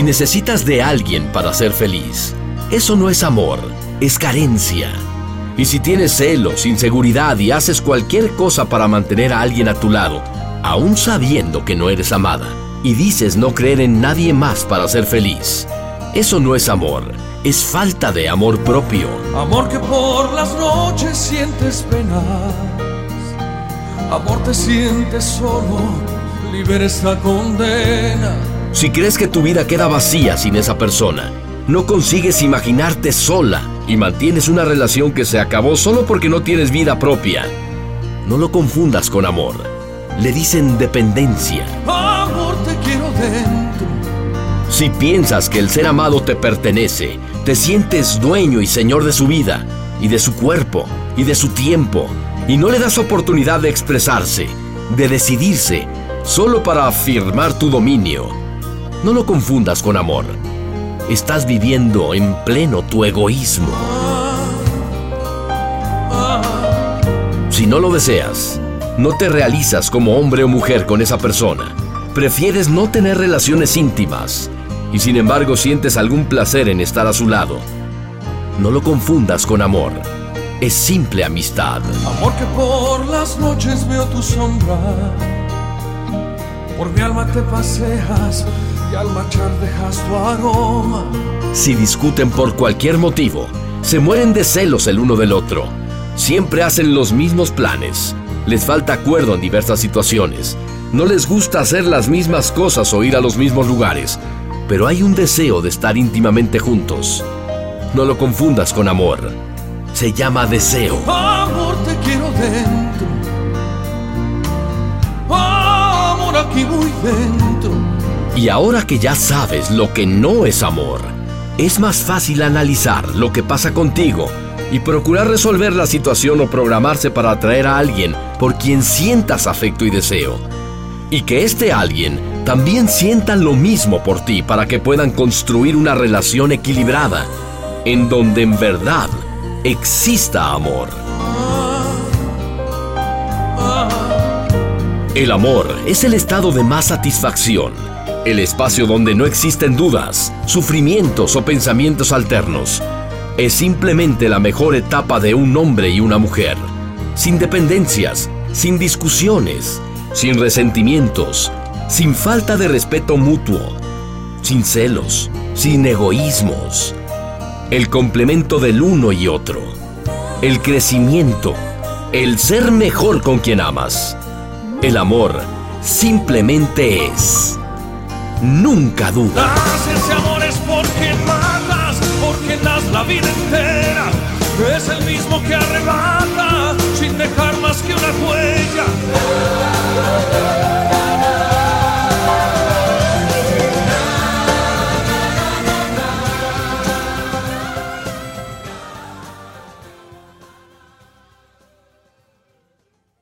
Si necesitas de alguien para ser feliz, eso no es amor, es carencia. Y si tienes celos, inseguridad y haces cualquier cosa para mantener a alguien a tu lado, aún sabiendo que no eres amada, y dices no creer en nadie más para ser feliz, eso no es amor, es falta de amor propio. Amor que por las noches sientes penas, amor te sientes solo, libera esta condena. Si crees que tu vida queda vacía sin esa persona, no consigues imaginarte sola y mantienes una relación que se acabó solo porque no tienes vida propia. No lo confundas con amor. Le dicen dependencia. Amor te quiero dentro. Si piensas que el ser amado te pertenece, te sientes dueño y señor de su vida, y de su cuerpo, y de su tiempo, y no le das oportunidad de expresarse, de decidirse, solo para afirmar tu dominio. No lo confundas con amor. Estás viviendo en pleno tu egoísmo. Si no lo deseas, no te realizas como hombre o mujer con esa persona. Prefieres no tener relaciones íntimas y sin embargo sientes algún placer en estar a su lado. No lo confundas con amor. Es simple amistad. Amor que por las noches veo tu sombra. Por mi alma te paseas y al marchar dejas tu aroma. Si discuten por cualquier motivo, se mueren de celos el uno del otro. Siempre hacen los mismos planes. Les falta acuerdo en diversas situaciones. No les gusta hacer las mismas cosas o ir a los mismos lugares. Pero hay un deseo de estar íntimamente juntos. No lo confundas con amor. Se llama deseo. Amor Y ahora que ya sabes lo que no es amor, es más fácil analizar lo que pasa contigo y procurar resolver la situación o programarse para atraer a alguien por quien sientas afecto y deseo. Y que este alguien también sienta lo mismo por ti para que puedan construir una relación equilibrada, en donde en verdad exista amor. El amor es el estado de más satisfacción, el espacio donde no existen dudas, sufrimientos o pensamientos alternos. Es simplemente la mejor etapa de un hombre y una mujer, sin dependencias, sin discusiones, sin resentimientos, sin falta de respeto mutuo, sin celos, sin egoísmos. El complemento del uno y otro, el crecimiento, el ser mejor con quien amas. El amor simplemente es. Nunca duda. Das amor es porque matas, porque das la vida entera. Es el mismo que arrebata sin dejar más que una huella.